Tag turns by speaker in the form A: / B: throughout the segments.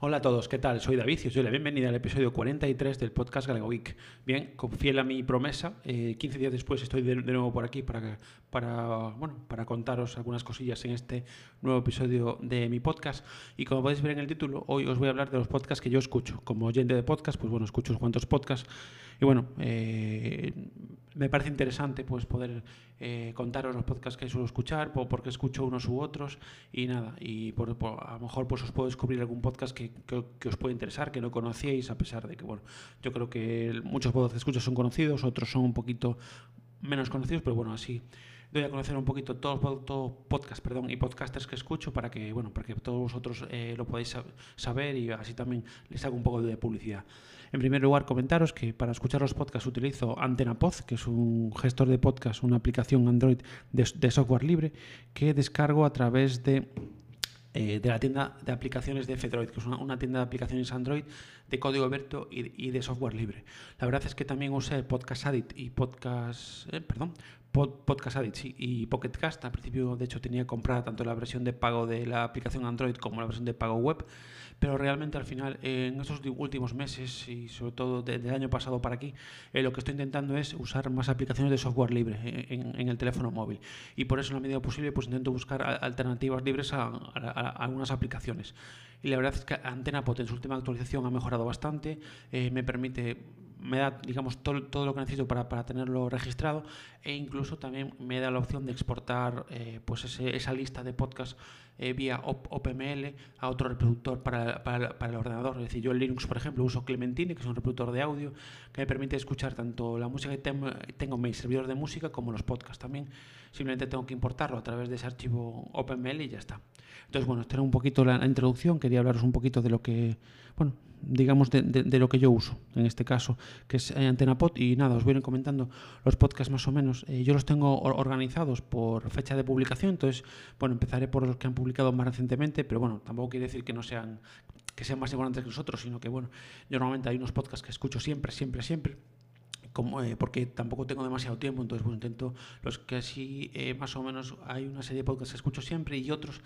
A: Hola a todos, ¿qué tal? Soy David y os doy la bienvenida al episodio 43 del podcast Galego Week. Bien, fiel a mi promesa, eh, 15 días después estoy de, nuevo por aquí para, para, bueno, para contaros algunas cosillas en este nuevo episodio de mi podcast. Y como podéis ver en el título, hoy os voy a hablar de los podcasts que yo escucho. Como oyente de podcast, pues bueno, escucho unos cuantos podcasts y bueno, eh, me parece interesante pues poder eh, contaros los podcasts que suelo escuchar, por, porque escucho unos u otros y nada, y por, a lo mejor pues os puedo descubrir algún podcast que, que, que, os puede interesar, que no conocíais, a pesar de que, bueno, yo creo que muchos podcasts que escucho son conocidos, otros son un poquito menos conocidos, pero bueno, así doy a conocer un poquito todos los todo podcasts perdón, y podcasters que escucho para que, bueno, para que todos vosotros eh, lo podáis saber y así también les hago un poco de publicidad. En primer lugar, comentaros que para escuchar los podcasts utilizo AntenaPod, que es un gestor de podcast, una aplicación Android de, software libre que descargo a través de eh, de la tienda de aplicaciones de Fedroid, que es una, una, tienda de aplicaciones Android de código abierto y, y, de software libre. La verdad es que también usé Podcast Addict y Podcast, eh, perdón, Pod, Podcast Addict sí, y Pocket Cast. Al principio, de hecho, tenía comprada tanto la versión de pago de la aplicación Android como la versión de pago web, pero realmente al final, en estos últimos meses y sobre todo desde el año pasado para aquí, eh, lo que estoy intentando es usar más aplicaciones de software libre en, en, el teléfono móvil. Y por eso, en la medida posible, pues intento buscar alternativas libres a, a, a algunas aplicaciones. Y la verdad es que AntenaPod en su última actualización ha mejorado bastante, eh, me permite me da digamos todo, todo lo que necesito para, para, tenerlo registrado e incluso también me da la opción de exportar eh, pues ese, esa lista de podcasts eh, vía OPML a otro reproductor para, para, para, el ordenador. Es decir, yo en Linux, por ejemplo, uso Clementine, que es un reproductor de audio que me permite escuchar tanto la música que tengo, en mi servidor de música como los podcasts también. Simplemente tengo que importarlo a través de ese archivo OPML y ya está. Entonces, bueno, esta era un poquito la, introducción. Quería hablaros un poquito de lo que, bueno, digamos, de, de, de, lo que yo uso, en este caso, que es AntenaPod. Y nada, os voy a ir comentando los podcasts más o menos. Eh, yo los tengo organizados por fecha de publicación, entonces, bueno, empezaré por los que han publicado más recientemente, pero bueno, tampoco quiere decir que no sean, que sean más importantes que nosotros, sino que, bueno, yo normalmente hay unos podcasts que escucho siempre, siempre, siempre. Como, eh, porque tampoco tengo demasiado tiempo, entonces bueno, intento los que sí eh, más o menos hay una serie de podcasts que escucho siempre y otros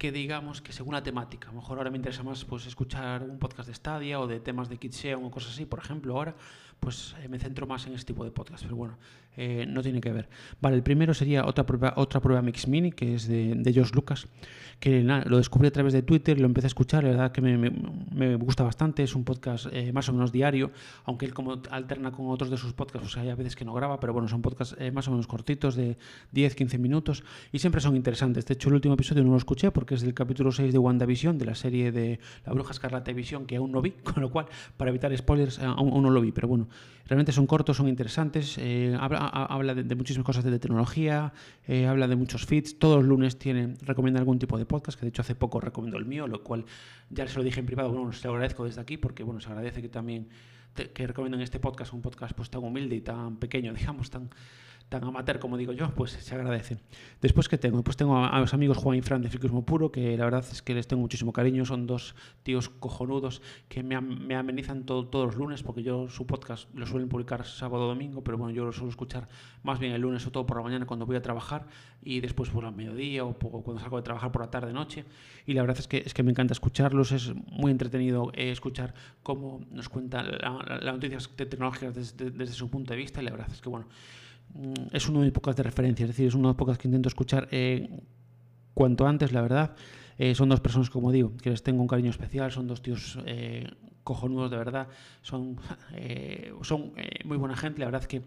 A: que digamos que según la temática, a lo mejor ahora me interesa más pues escuchar un podcast de Stadia o de temas de Kitseon o cosas así, por ejemplo, ahora pues eh, me centro más en este tipo de podcast, pero bueno, eh, no tiene que ver. Vale, el primero sería otra prueba, otra prueba Mix Mini, que es de, de Josh Lucas, que nada, lo descubrí a través de Twitter, lo empecé a escuchar, la verdad que me, me, me gusta bastante, es un podcast eh, más o menos diario, aunque él como alterna con otros de sus podcasts, pues hay a veces que no graba, pero bueno, son podcasts eh, más o menos cortitos, de 10-15 minutos, y siempre son interesantes. De hecho, el último episodio no lo escuché porque es del capítulo 6 de WandaVision, de la serie de La Bruja Escarlata Visión, que aún no vi, con lo cual, para evitar spoilers, aún, aún no lo vi, pero bueno, realmente son cortos, son interesantes, eh, habla, de, muchísimas cosas de, tecnología, eh, habla de muchos feeds, todos los lunes tiene, recomienda algún tipo de podcast, que de hecho hace poco recomiendo el mío, lo cual ya se lo dije en privado, bueno, se lo agradezco desde aquí porque bueno, se agradece que también que recomiendan este podcast, un podcast pues tan humilde y tan pequeño, digamos, tan tan amateur como digo yo, pues se agradece. Después que tengo, pues tengo a, los amigos Juan y Fran de Friquismo Puro, que la verdad es que les tengo muchísimo cariño, son dos tíos cojonudos que me, me amenizan todo, todos los lunes, porque yo su podcast lo suelen publicar sábado o domingo, pero bueno, yo lo suelo escuchar más bien el lunes o todo por la mañana cuando voy a trabajar y después por el mediodía o, cuando salgo de trabajar por la tarde noche. Y la verdad es que, es que me encanta escucharlos, es muy entretenido eh, escuchar cómo nos cuentan las la noticias tecnológicas desde, desde su punto de vista y la verdad es que bueno, es uno de mis pocas de referencia, es decir, es uno de los pocas que intento escuchar eh, cuanto antes, la verdad. Eh, son dos personas, como digo, que les tengo un cariño especial, son dos tíos eh, cojonudos de verdad, son, son muy buena gente, la verdad es que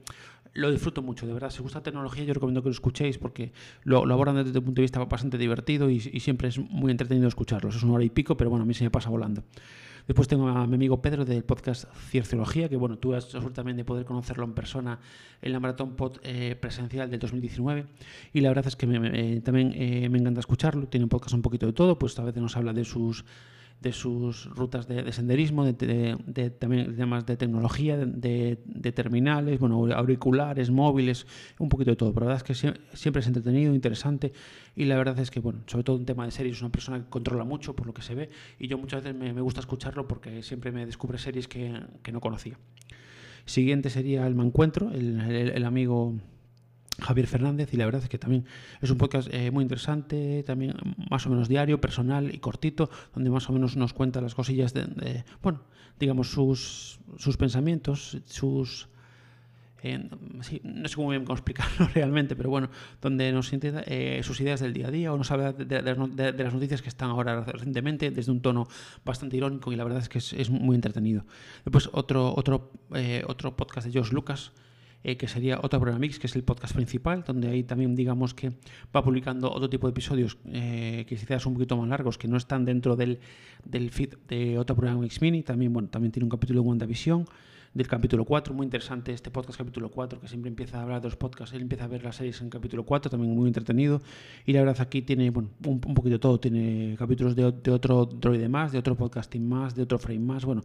A: lo disfruto mucho, de verdad. Si os gusta tecnología, yo recomiendo que lo escuchéis porque lo, lo abordan desde un punto de vista bastante divertido y, y, siempre es muy entretenido escucharlos. Es una hora y pico, pero bueno, a mí se me pasa volando. Después tengo a mi amigo Pedro del podcast Cierciología, que bueno, tuve la suerte también de poder conocerlo en persona en la Maratón Pod eh, presencial del 2019 y la verdad es que me, también eh, me encanta escucharlo. Tiene un podcast un poquito de todo, pues a veces nos habla de sus de sus rutas de, de senderismo, de, también temas de tecnología, de, terminales, bueno, auriculares, móviles, un poquito de todo. Pero la verdad es que siempre es entretenido, interesante y la verdad es que, bueno, sobre todo en tema de series, es una persona que controla mucho por lo que se ve y yo muchas veces me, gusta escucharlo porque siempre me descubre series que, que no conocía. Siguiente sería el Mancuentro, el, el amigo Javier Fernández y la verdad es que también es un podcast eh, muy interesante, también más o menos diario, personal y cortito, donde más o menos nos cuenta las cosillas de, bueno, digamos sus, sus pensamientos, sus... sí, no sé cómo bien explicarlo realmente, pero bueno, donde nos siente eh, sus ideas del día a día o nos habla de, de, las noticias que están ahora recientemente desde un tono bastante irónico y la verdad es que es, es muy entretenido. Después otro, otro, eh, otro podcast de Josh Lucas, eh, que sería Otra Programa Mix, que es el podcast principal, donde ahí también digamos que va publicando otro tipo de episodios eh, que quizás un poquito más largos, que no están dentro del, del feed de Otra Programa Mix Mini. También, bueno, también tiene un capítulo de WandaVision del capítulo 4, muy interesante este podcast capítulo 4, que siempre empieza a hablar de los podcasts, él empieza a ver las series en capítulo 4, también muy entretenido, y la verdad aquí tiene bueno, un, un poquito todo, tiene capítulos de, de, otro droide más, de otro podcasting más, de otro frame más, bueno,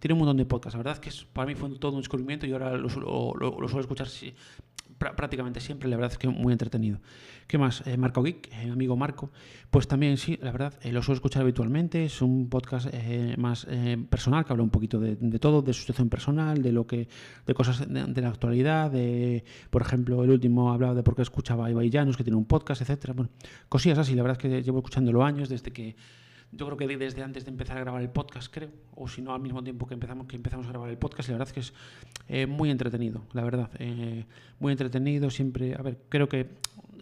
A: tiene un montón de podcasts, la verdad que es, para mí fue todo un descubrimiento y ahora lo, lo, lo, lo suelo escuchar prácticamente siempre, la verdad es que muy entretenido. ¿Qué más? Eh, Marco Geek, eh, amigo Marco, pues también sí, la verdad, eh, lo suelo escuchar habitualmente, es un podcast más personal que habla un poquito de, todo, de su situación personal, de lo que, de cosas de, de, la actualidad, de, por ejemplo, el último hablaba de por qué escuchaba a Ibai Llanos, que tiene un podcast, etcétera, bueno, cosillas así, la verdad es que llevo escuchándolo años desde que yo creo que desde antes de empezar a grabar el podcast, creo, o si no al mismo tiempo que empezamos, que empezamos a grabar el podcast, la verdad es que es eh, muy entretenido, la verdad, eh, muy entretenido, siempre, a ver, creo que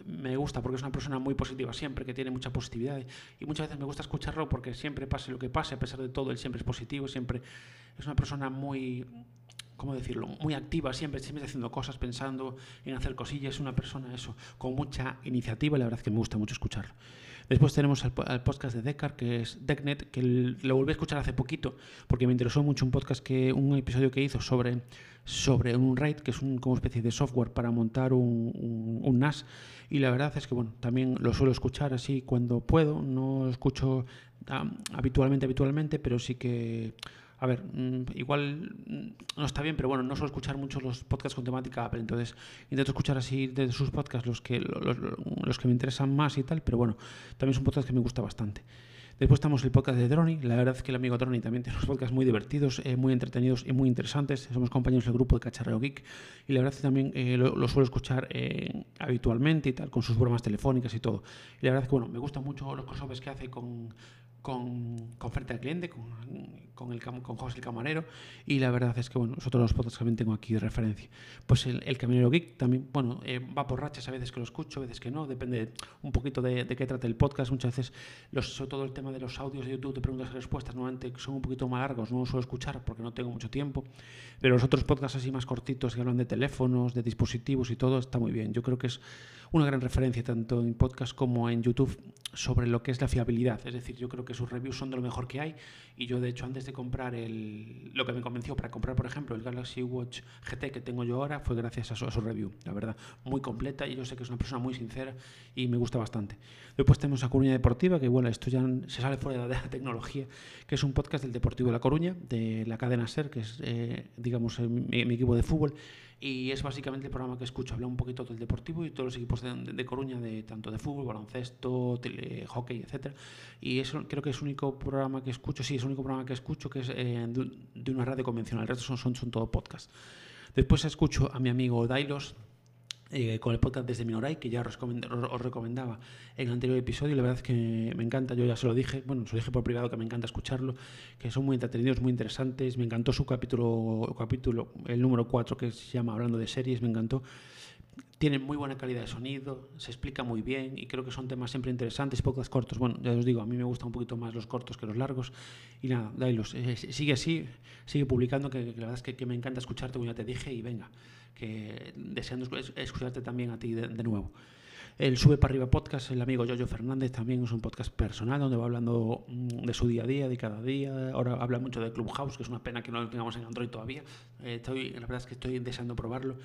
A: me gusta porque es una persona muy positiva siempre, que tiene mucha positividad y muchas veces me gusta escucharlo porque siempre pase lo que pase, a pesar de todo, él siempre es positivo, siempre es una persona muy ¿cómo decirlo? Muy activa, siempre, siempre haciendo cosas, pensando en hacer cosillas, es una persona eso, con mucha iniciativa y la verdad es que me gusta mucho escucharlo. Después tenemos al, podcast de Decar, que es Decknet, que lo volví a escuchar hace poquito, porque me interesó mucho un podcast que, un episodio que hizo sobre, sobre un RAID, que es un, como especie de software para montar un, un, un, NAS. Y la verdad es que bueno, también lo suelo escuchar así cuando puedo, no escucho um, habitualmente, habitualmente, pero sí que a ver, mmm, igual no está bien, pero bueno, no suelo escuchar mucho los podcasts con temática Apple, entonces intento escuchar así de sus podcasts los que, los, que me interesan más y tal, pero bueno, también es un podcast que me gusta bastante. Después estamos el podcast de Droni. La verdad es que el amigo Droni también tiene unos podcasts muy divertidos, eh, muy entretenidos y muy interesantes. Somos compañeros del grupo de Cacharreo Geek y la verdad es que también eh, lo, lo, suelo escuchar eh, habitualmente y tal, con sus bromas telefónicas y todo. Y la verdad es que bueno, me gustan mucho los crossovers que hace con, con, con frente al cliente, con, con, el, con José el Camarero, y la verdad es que, bueno, nosotros los podcasts también tengo aquí de referencia. Pues el, el Caminero Geek también, bueno, eh, va por rachas, a veces que lo escucho, a veces que no, depende un poquito de, de qué trate el podcast, muchas veces, los, sobre todo el tema de los audios de YouTube de preguntas y respuestas, normalmente son un poquito más largos, no los suelo escuchar porque no tengo mucho tiempo, pero los otros podcasts así más cortitos que hablan de teléfonos, de dispositivos y todo, está muy bien. Yo creo que es una gran referencia tanto en podcast como en YouTube sobre lo que es la fiabilidad, es decir, yo creo que sus reviews son de lo mejor que hay. Y yo de hecho antes de comprar el, lo que me convenció para comprar por ejemplo el Galaxy Watch GT que tengo yo ahora fue gracias a su, a review, la verdad, muy completa y yo sé que es una persona muy sincera y me gusta bastante. Después tenemos a Coruña Deportiva, que bueno, esto ya se sale fuera de la tecnología, que es un podcast del Deportivo de La Coruña, de la cadena SER, que es eh, digamos mi, mi equipo de fútbol y es básicamente el programa que escucho. Habla un poquito del deportivo y todos los equipos de, de, Coruña, de tanto de fútbol, baloncesto, tele, hockey, etcétera. Y eso creo que es el único programa que escucho, sí, es el único programa que escucho que es eh, de, de, una radio convencional. El resto son, son, son todo podcast. Después escucho a mi amigo Dailos, eh, con el podcast desde Minoray, que ya os, os, recomendaba en el anterior episodio. La verdad es que me encanta, yo ya se lo dije, bueno, se lo dije por privado que me encanta escucharlo, que son muy entretenidos, muy interesantes. Me encantó su capítulo, capítulo el número 4, que se llama Hablando de series, me encantó. Tienen muy buena calidad de sonido, se explica muy bien y creo que son temas siempre interesantes, pocos cortos. Bueno, ya os digo, a mí me gustan un poquito más los cortos que los largos. Y nada, Dailos, eh, sigue así, sigue publicando, que, que, la verdad es que, que me encanta escucharte, como ya te dije, y venga que deseando escucharte también a ti de, de nuevo. El Sube para arriba podcast, el amigo Yoyo Fernández también es un podcast personal donde va hablando mm, de su día a día, de cada día. Ahora habla mucho de Clubhouse, que es una pena que no lo tengamos en Android todavía. Eh, estoy, la verdad es que estoy deseando probarlo.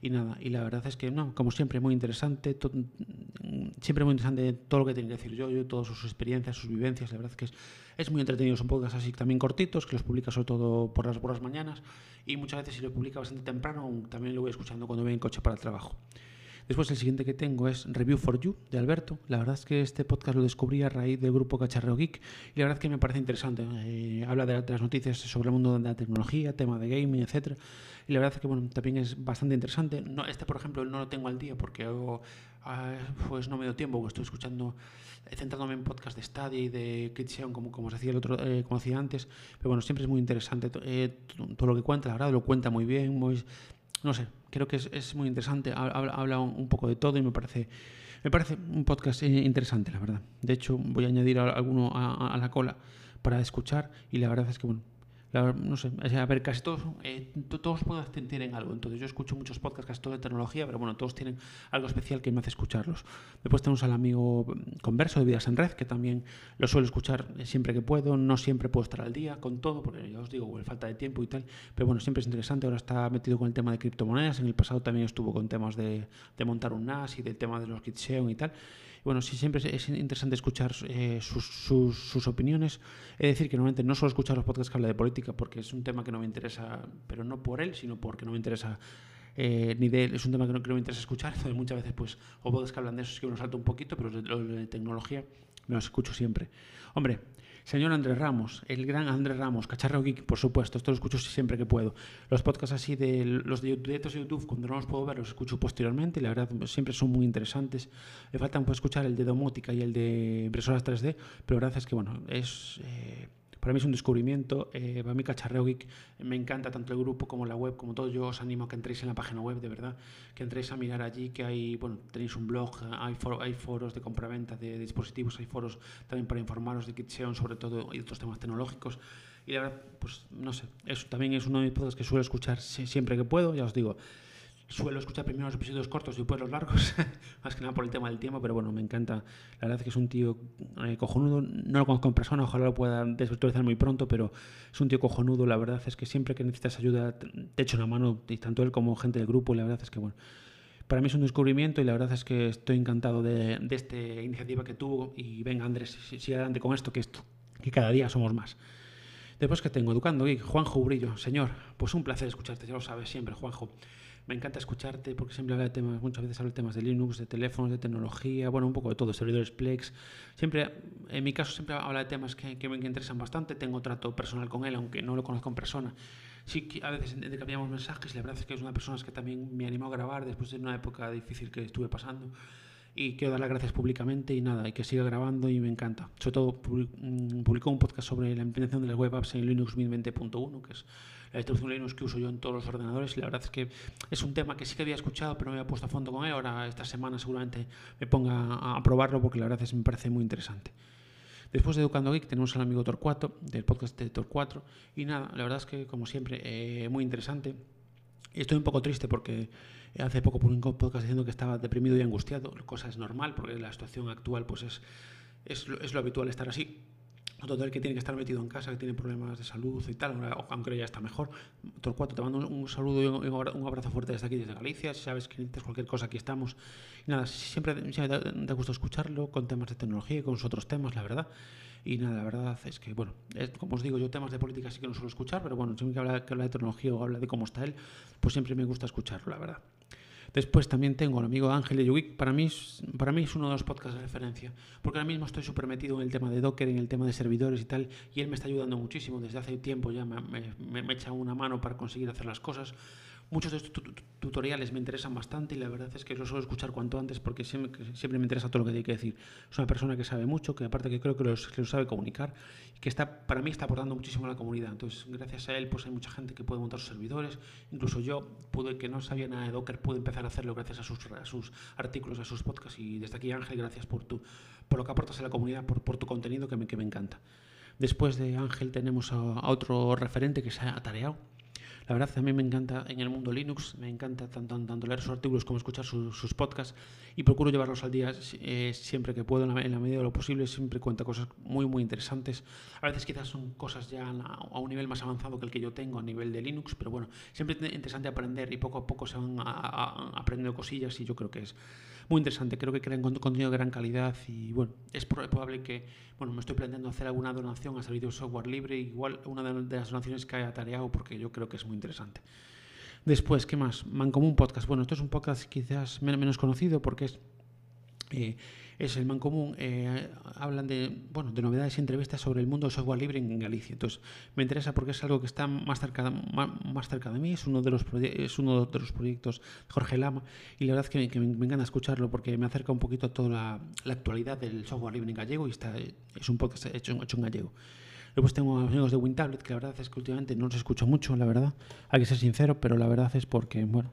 A: Y nada, y la verdad es que, no, como siempre, muy interesante. Mm, siempre muy interesante todo lo que tiene que decir Yoyo, todas sus experiencias, sus vivencias. La verdad es que es, es muy entretenido. Son podcasts así también cortitos, que los publica sobre todo por las, por las mañanas. Y muchas veces, si lo publica bastante temprano, también lo voy escuchando cuando voy en coche para el trabajo. Después el siguiente que tengo es Review for You de Alberto. La verdad es que este podcast lo descubrí a raíz del grupo Cacharreo Geek y la verdad es que me parece interesante. Eh, habla de, las noticias sobre el mundo de la tecnología, tema de gaming, etcétera. Y la verdad es que bueno, también es bastante interesante. No, este, por ejemplo, no lo tengo al día porque ah, pues no me dio tiempo, estoy escuchando, centrándome en podcast de Study y de Kitcheon, como, como os decía el otro, eh, como decía antes. Pero bueno, siempre es muy interesante eh, todo lo que cuenta, la verdad, lo cuenta muy bien, muy, no sé, creo que es, es muy interesante. Habla, habla, un poco de todo y me parece, me parece un podcast interesante, la verdad. De hecho, voy a añadir alguno a, a la cola para escuchar y la verdad es que, bueno, no sé, a ver, casi todos, eh, todos tienen algo. Entonces yo escucho muchos podcasts, casi todo de tecnología, pero bueno, todos tienen algo especial que me hace escucharlos. Después tenemos al amigo Converso de Vidas en Red, que también lo suelo escuchar siempre que puedo. No siempre puedo estar al día con todo, porque ya os digo, falta de tiempo y tal. Pero bueno, siempre es interesante. Ahora está metido con el tema de criptomonedas. En el pasado también estuvo con temas de, de montar un NAS y del tema de los Kitseon y tal bueno, sí, siempre es interesante escuchar eh, sus, sus, opiniones. Es decir, que normalmente no solo escuchar los podcasts que habla de política, porque es un tema que no me interesa, pero no por él, sino porque no me interesa eh, ni de él, es un tema que no, que no me interesa escuchar, entonces muchas veces pues o podcasts que hablan de eso sí que uno salta un poquito, pero lo de tecnología me los escucho siempre. Hombre, Señor Andrés Ramos, el gran Andrés Ramos, Cacharro Geek, por supuesto, esto lo escucho siempre que puedo. Los podcasts así de los de directos de YouTube, cuando no los puedo ver, los escucho posteriormente la verdad siempre son muy interesantes. Me faltan pues, escuchar el de domótica y el de impresoras 3D, pero la verdad es que bueno, es... Eh, para mí es un descubrimiento. Eh, para mí Cacharreo Geek me encanta tanto el grupo como la web, como todo. Yo os animo a que entréis en la página web, de verdad, que entréis a mirar allí, que hay, bueno, tenéis un blog, hay, hay foros de compra-venta de, dispositivos, hay foros también para informaros de Kitcheon, sobre todo, y otros temas tecnológicos. Y la verdad, pues no sé, eso también es uno de mis podcasts que suelo escuchar siempre que puedo, ya os digo suelo escuchar primero los episodios cortos y después los largos, más que nada por el tema del tiempo, pero bueno, me encanta. La verdad es que es un tío eh, cojonudo, no lo conozco en persona, ojalá lo pueda desvirtualizar muy pronto, pero es un tío cojonudo, la verdad es que siempre que necesitas ayuda te echo una mano, tanto él como gente del grupo, y la verdad es que bueno. Para mí es un descubrimiento y la verdad es que estoy encantado de, de esta iniciativa que tuvo y venga Andrés, sigue adelante con esto, que, esto, que cada día somos más. Después que tengo Educando Juanjo Brillo, señor, pues un placer escucharte, ya lo sabes siempre, Juanjo. Me encanta escucharte porque siempre habla de temas, muchas veces habla de temas de Linux, de teléfonos, de tecnología, bueno, un poco de todo, servidores Plex. Siempre, en mi caso, siempre habla de temas que, que me interesan bastante. Tengo trato personal con él, aunque no lo conozco en persona. Sí, a veces intercambiamos mensajes la verdad es que es una persona que también me animó a grabar después de una época difícil que estuve pasando y quiero dar las gracias públicamente y nada, y que siga grabando y me encanta. Sobre todo mm, publicó un podcast sobre la implementación de las web apps en Linux 1020.1, que es la distribución Linux que uso yo en todos los ordenadores y la verdad es que es un tema que sí que había escuchado pero no había puesto a fondo con él. Ahora esta semana seguramente me ponga a probarlo porque la verdad es que me parece muy interesante. Después de Educando Geek tenemos al amigo Torcuato, del podcast de Torcuato. Y nada, la verdad es que como siempre, eh, muy interesante. Estoy un poco triste porque hace poco publicó un podcast diciendo que estaba deprimido y angustiado, cosa es normal porque la situación actual pues es, es, es lo habitual estar así todo el que tiene que estar metido en casa, que tiene problemas de salud y tal, aunque ya está mejor. Torcuato, te mando un, saludo y un, abrazo fuerte desde aquí, desde Galicia. Si sabes que necesitas cualquier cosa, aquí estamos. Y nada, siempre, siempre da gusto escucharlo con temas de tecnología y con otros temas, la verdad. Y nada, la verdad es que, bueno, como os digo, yo temas de política sí que no suelo escuchar, pero bueno, siempre que habla, que habla de tecnología o habla de cómo está él, pues siempre me gusta escucharlo, la verdad. Después también tengo al amigo Ángel de Yugik. Para mí, para mí es uno de los podcasts de referencia, porque ahora mismo estoy súper metido en el tema de Docker, en el tema de servidores y tal, y él me está ayudando muchísimo. Desde hace tiempo ya me, me, me echa una mano para conseguir hacer las cosas. Muchos de estos tutoriales me interesan bastante y la verdad es que los suelo escuchar cuanto antes porque siempre, siempre me interesa todo lo que tiene que decir. Es una persona que sabe mucho, que aparte que creo que lo sabe comunicar y que está, para mí está aportando muchísimo a la comunidad. Entonces, gracias a él, pues hay mucha gente que puede montar sus servidores. Incluso yo, pude, que no sabía nada de Docker, pude empezar a hacerlo gracias a sus, sus artículos, a sus podcasts. Y desde aquí, Ángel, gracias por, tu, por lo que aportas a la comunidad, por, por tu contenido que me, que me encanta. Después de Ángel tenemos a, a otro referente que se ha atareado la verdad, a mí me encanta en el mundo Linux, me encanta tanto, tanto leer sus artículos como escuchar sus, podcasts y procuro llevarlos al día eh, siempre que puedo, en la, medida de lo posible. Siempre cuenta cosas muy, muy interesantes. A veces quizás son cosas ya a, un nivel más avanzado que el que yo tengo a nivel de Linux, pero bueno, siempre es interesante aprender y poco a poco se van aprendiendo cosillas y yo creo que es muy interesante. Creo que crean contenido de gran calidad y bueno, es probable que, bueno, me estoy planteando hacer alguna donación a servicio de software libre, igual una de las donaciones que haya tareado porque yo creo que es muy interesante. Después, ¿qué más? Mancomún Podcast. Bueno, esto es un podcast quizás menos conocido porque es eh, es el Mancomún, eh, hablan de, bueno, de novedades y entrevistas sobre el mundo del software libre en Galicia. Entonces, me interesa porque es algo que está más cerca, más, cerca de mí, es uno de los, es uno de los proyectos de Jorge Lama y la verdad es que, me, encanta escucharlo porque me acerca un poquito a toda la, actualidad del software libre en gallego y está, es un podcast hecho, hecho en gallego. Después tengo amigos de WinTablet, que la verdad es que últimamente no los escucho mucho, la verdad. Hay que ser sincero, pero la verdad es porque, bueno,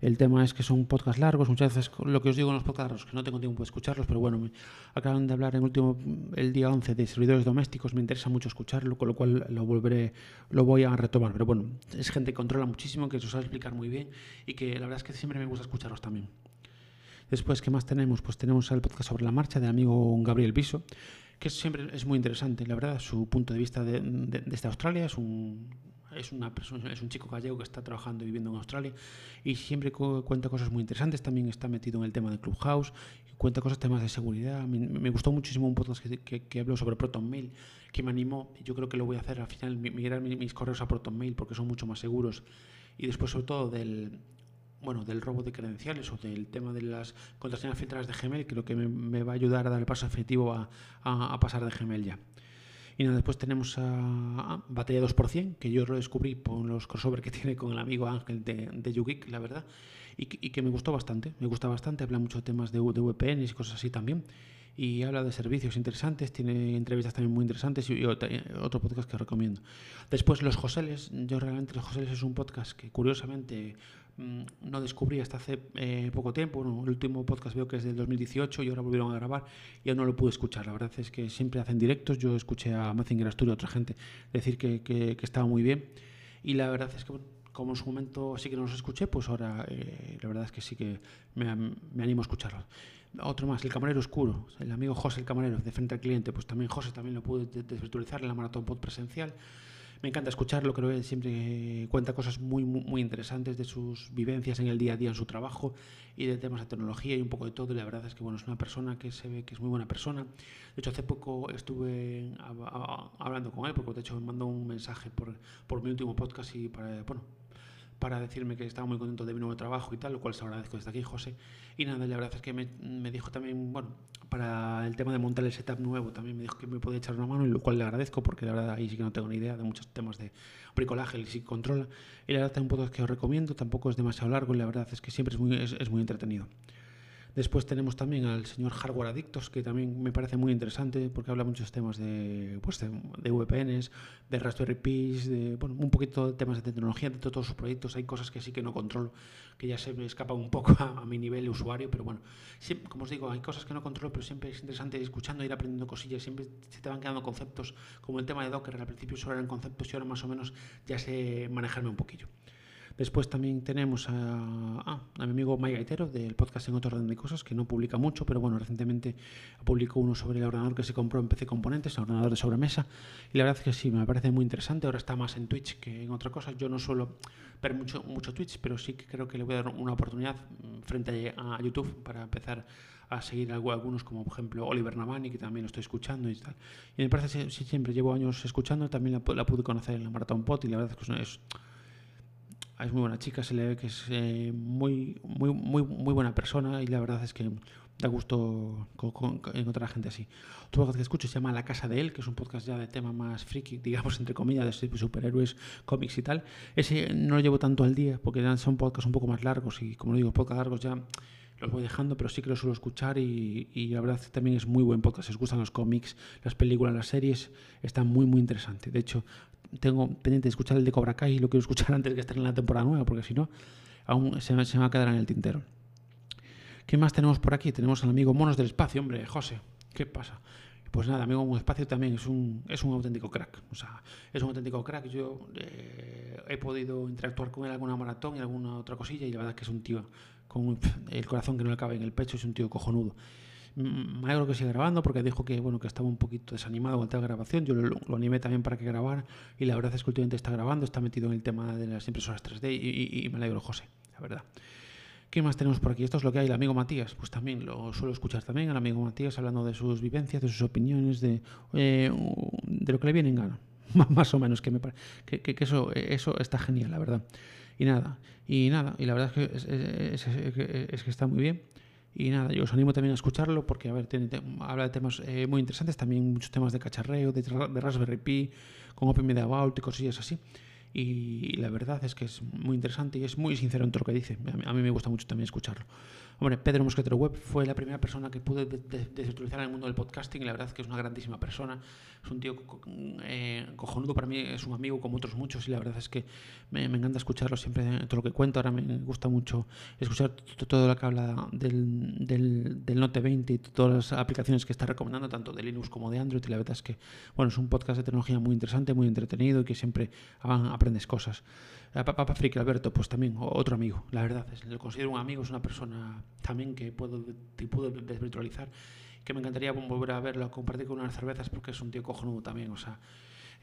A: el tema es que son podcasts largos, muchas veces lo que os digo en los podcasts largos, que no tengo tiempo de escucharlos, pero bueno, me acaban de hablar en último, el día 11 de servidores domésticos, me interesa mucho escucharlo, con lo cual lo volveré, lo voy a retomar. Pero bueno, es gente que controla muchísimo, que se sabe explicar muy bien y que la verdad es que siempre me gusta escucharlos también. Después, ¿qué más tenemos? Pues tenemos el podcast sobre la marcha del amigo Gabriel Piso, que siempre es muy interesante, la verdad, su punto de vista de, desde Australia es un es, una persona, es un chico gallego que está trabajando y viviendo en Australia y siempre cuenta cosas muy interesantes. También está metido en el tema del Clubhouse, cuenta cosas, temas de seguridad. Me, gustó muchísimo un podcast que, que, habló sobre ProtonMail, que me animó. Yo creo que lo voy a hacer al final, migrar mis, correos a ProtonMail porque son mucho más seguros. Y después, sobre todo, del, bueno, del robo de credenciales o del tema de las contraseñas filtradas de Gmail, creo que me, va a ayudar a dar el paso efectivo a, a, a pasar de Gmail ya. Y después tenemos a, Batería 2%, que yo lo descubrí por los crossover que tiene con el amigo Ángel de, de la verdad, y, que me gustó bastante. Me gusta bastante, habla mucho de temas de, de VPNs y cosas así también. Y habla de servicios interesantes, tiene entrevistas también muy interesantes y, otro podcast que recomiendo. Después, Los Joseles. Yo realmente Los Joseles es un podcast que curiosamente no descubrí hasta hace eh, poco tiempo. el último podcast veo que es del 2018 y ahora volvieron a grabar y aún no lo pude escuchar. La verdad es que siempre hacen directos. Yo escuché a Mazinger Asturias, otra gente, decir que, estaba muy bien. Y la verdad es que, como en su momento sí que no los escuché, pues ahora eh, la verdad es que sí que me, me animo a escucharlos. Otro más, el camarero oscuro, el amigo José el camarero, de frente al cliente, pues también José también lo pude desvirtualizar en la maratón pod presencial me encanta escucharlo, creo que siempre cuenta cosas muy, muy, interesantes de sus vivencias en el día a día en su trabajo y de temas de tecnología y un poco de todo. Y la verdad es que bueno, es una persona que se ve que es muy buena persona. De hecho, hace poco estuve hablando con él, porque de hecho me mandó un mensaje por, por mi último podcast y para, bueno, para decirme que estaba muy contento de mi nuevo trabajo y tal, lo cual se agradezco desde aquí, José. Y nada, la verdad es que me, dijo también, bueno, para el tema de montar el setup nuevo, también me dijo que me podía echar una mano, y lo cual le agradezco, porque la verdad ahí sí que no tengo ni idea de muchos temas de bricolaje, y sí controla. Y la verdad es un podcast que os recomiendo, tampoco es demasiado largo, y la verdad es que siempre es muy, es muy entretenido. Después tenemos también al señor Hardware Adictos, que también me parece muy interesante porque habla muchos temas de, pues de, VPNs, de Raspberry Pis, de bueno, un poquito de temas de tecnología, de todos sus proyectos. Hay cosas que sí que no controlo, que ya se me escapan un poco a, mi nivel de usuario, pero bueno, como os digo, hay cosas que no controlo, pero siempre es interesante ir escuchando, ir aprendiendo cosillas, siempre se te van quedando conceptos, como el tema de Docker, al principio solo eran conceptos y ahora más o menos ya sé manejarme un poquillo. Después también tenemos a, mi amigo Mike Gaitero del podcast En otro orden de cosas, que no publica mucho, pero bueno, recientemente publicó uno sobre el ordenador que se compró en PC Componentes, el ordenador de sobremesa, y la verdad es que sí, me parece muy interesante. Ahora está más en Twitch que en otra cosa. Yo no suelo ver mucho, mucho Twitch, pero sí que creo que le voy a dar una oportunidad mm, frente a YouTube para empezar a seguir algunos, como por ejemplo Oliver Navani, que también lo estoy escuchando y tal. Y me parece que siempre llevo años escuchando, también la, pude conocer en la Maratón Pot y la verdad es que es es muy buena chica, se le ve que es eh, muy, muy, muy, muy buena persona y la verdad es que da gusto encontrar a gente así. Otro podcast que escucho se llama La Casa de Él, que es un podcast ya de tema más friki, digamos, entre comillas, de superhéroes, cómics y tal. Ese no lo llevo tanto al día porque son podcasts un poco más largos y, como digo, podcasts largos ya los voy dejando, pero sí que lo suelo escuchar y, y la verdad también es muy buen podcast. Si os gustan los cómics, las películas, las series, está muy, muy interesante. De hecho, tengo pendiente de escuchar el de Cobra Kai y lo quiero escuchar antes que esté en la temporada nueva, porque si no, aún se, se, me va a quedar en el tintero. ¿Qué más tenemos por aquí? Tenemos al amigo Monos del Espacio, hombre, José. ¿Qué pasa? Pues nada, amigo Monos del Espacio también es un, es un auténtico crack. O sea, es un auténtico crack. Yo eh, he podido interactuar con él alguna maratón y alguna otra cosilla y la verdad que es un tío con el corazón que no le cabe en el pecho, es un tío cojonudo me alegro que siga grabando porque dijo que bueno que estaba un poquito desanimado con la grabación. Yo lo, animé también para que grabara y la verdad es que últimamente está grabando, está metido en el tema de las impresoras 3D y, me alegro, José, la verdad. ¿Qué más tenemos por aquí? Esto es lo que hay. El amigo Matías, pues también lo suelo escuchar también. El amigo Matías hablando de sus vivencias, de sus opiniones, de, eh, de lo que le viene en gana. Más o menos, que, me que, que, eso, eso está genial, la verdad. Y nada, y nada, y la verdad es que, es, que está muy bien. Y nada, yo os animo también a escucharlo porque, a ver, tiene, habla de temas eh, muy interesantes, también muchos temas de cacharreo, de, de Raspberry Pi, con OpenMedia Vault y cosillas así. Y la verdad es que es muy interesante y es muy sincero en todo lo que dice. A mí me gusta mucho también escucharlo. Hombre, Pedro Mosquetero Web fue la primera persona que pude desutilizar en el mundo del podcasting y la verdad es que es una grandísima persona. Es un tío eh, cojonudo para mí, es un amigo como otros muchos y la verdad es que me, encanta escucharlo siempre, todo lo que cuenta. Ahora me gusta mucho escuchar todo lo que habla del, del, del Note 20 y todas las aplicaciones que está recomendando, tanto de Linux como de Android. Y la verdad es que bueno, es un podcast de tecnología muy interesante, muy entretenido y que siempre aprendes cosas. Papa Friki Alberto, pues también otro amigo, la verdad, es, lo considero un amigo, es una persona también que puedo, te puedo desvirtualizar, que me encantaría volver a verlo, compartir con unas cervezas, porque es un tío cojonudo también, o sea,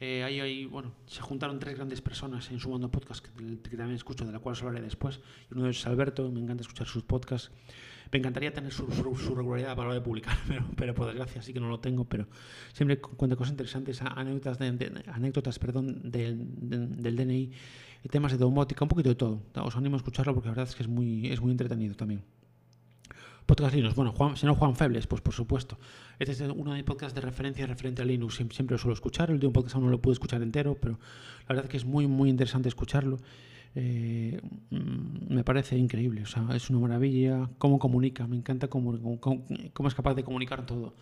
A: eh, ahí, ahí, bueno, se juntaron tres grandes personas en su mundo podcast que, que, también escucho, de la cual os hablaré después. Uno de ellos es Alberto, me encanta escuchar sus podcasts. Me encantaría tener su, su, regularidad para de publicar, pero, por desgracia sí que no lo tengo. Pero siempre cuenta cosas interesantes, anécdotas, de, anécdotas perdón, del, del DNI, temas de domótica, un poquito de todo. Os animo a escucharlo porque la verdad es que es muy, es muy entretenido también. Podcast Linux, bueno, Juan, si no Juan Febles, pues por supuesto. Este es uno de mis podcasts de referencia referente a Linux, siempre lo suelo escuchar. El último podcast aún no lo pude escuchar entero, pero la verdad es que es muy, muy interesante escucharlo. Eh, mm, me parece increíble, o sea, es una maravilla cómo comunica, me encanta cómo, cómo, es capaz de comunicar todo.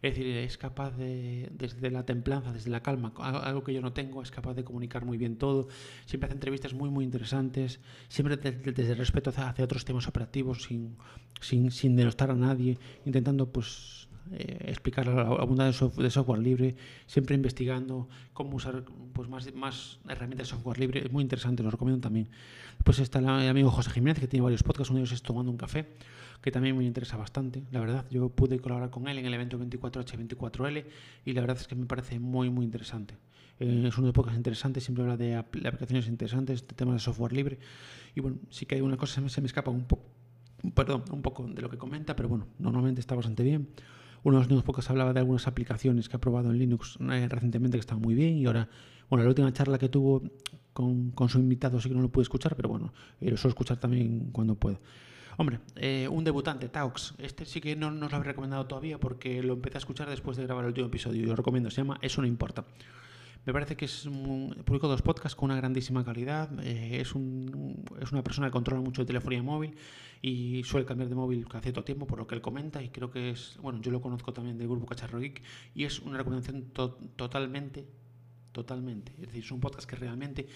A: Es decir, es capaz de, desde la templanza, desde la calma, algo que yo no tengo, es capaz de comunicar muy bien todo. Siempre hace entrevistas muy, muy interesantes, siempre desde, el respeto hacia, otros temas operativos, sin, sin, sin denostar a nadie, intentando pues eh, explicar la abundancia de software, libre, siempre investigando cómo usar pues, más, más herramientas de software libre. Es muy interesante, lo recomiendo también. Después está el amigo José Jiménez, que tiene varios podcasts, uno de ellos es Tomando un Café, que también me interesa bastante. La verdad, yo pude colaborar con él en el evento 24H24L y la verdad es que me parece muy, muy interesante. Eh, es uno de podcasts interesantes, siempre habla de, aplicaciones interesantes, de temas de software libre. Y bueno, sí que hay una cosa, se me, se me escapa un poco, perdón, un poco de lo que comenta, pero bueno, normalmente está bastante bien. Uno de los podcasts hablaba de algunas aplicaciones que ha probado en Linux eh, recientemente que estaban muy bien y ahora, bueno, la última charla que tuvo con, con, su invitado sí que no lo pude escuchar, pero bueno, lo suelo escuchar también cuando puedo. Hombre, eh, un debutante, Taux. Este sí que no, no os lo he recomendado todavía porque lo empecé a escuchar después de grabar el último episodio y lo recomiendo. Se llama Eso no importa. Me parece que es un, publico dos podcasts con una grandísima calidad. Eh, es, un, es una persona que controla mucho de telefonía móvil y suele cambiar de móvil cada cierto tiempo, por lo que él comenta. Y creo que es, bueno, yo lo conozco también del grupo Cacharro Geek y es una recomendación totalmente, totalmente. Es decir, es un podcast que realmente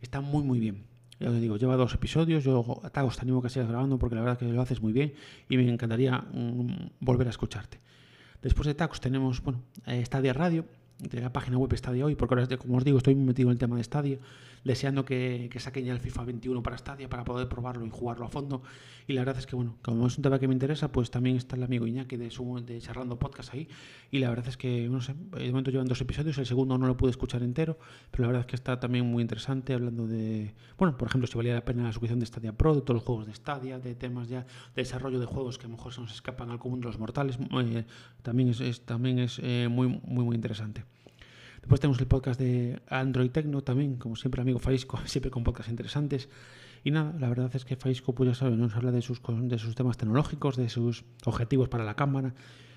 A: está muy, muy bien. Ya os digo, lleva dos episodios. Yo te animo que sigas grabando porque la verdad que lo haces muy bien y me encantaría mm, volver a escucharte. Después de Tacos tenemos, bueno, Stadia Radio de la página web Stadia hoy, porque ahora, como os digo, estoy metido en el tema de Stadia, deseando que, que, saquen ya el FIFA 21 para Stadia para poder probarlo y jugarlo a fondo. Y la verdad es que, bueno, como es un tema que me interesa, pues también está el amigo Iñaki de, su, de Charlando Podcast ahí. Y la verdad es que, no sé, de momento llevan dos episodios, el segundo no lo pude escuchar entero, pero la verdad es que está también muy interesante hablando de, bueno, por ejemplo, si valía la pena la suscripción de Stadia Pro, de todos los juegos de Stadia, de temas ya de desarrollo de juegos que a lo mejor se nos escapan al común de los mortales. Eh, también es, también es eh, muy, muy, muy interesante. Después tenemos el podcast de Android Tecno también, como siempre, amigo Faisco, siempre con podcasts interesantes. Y nada, la verdad es que Faisco, pues ya saben, nos habla de sus, de sus temas tecnológicos, de sus objetivos para la cámara,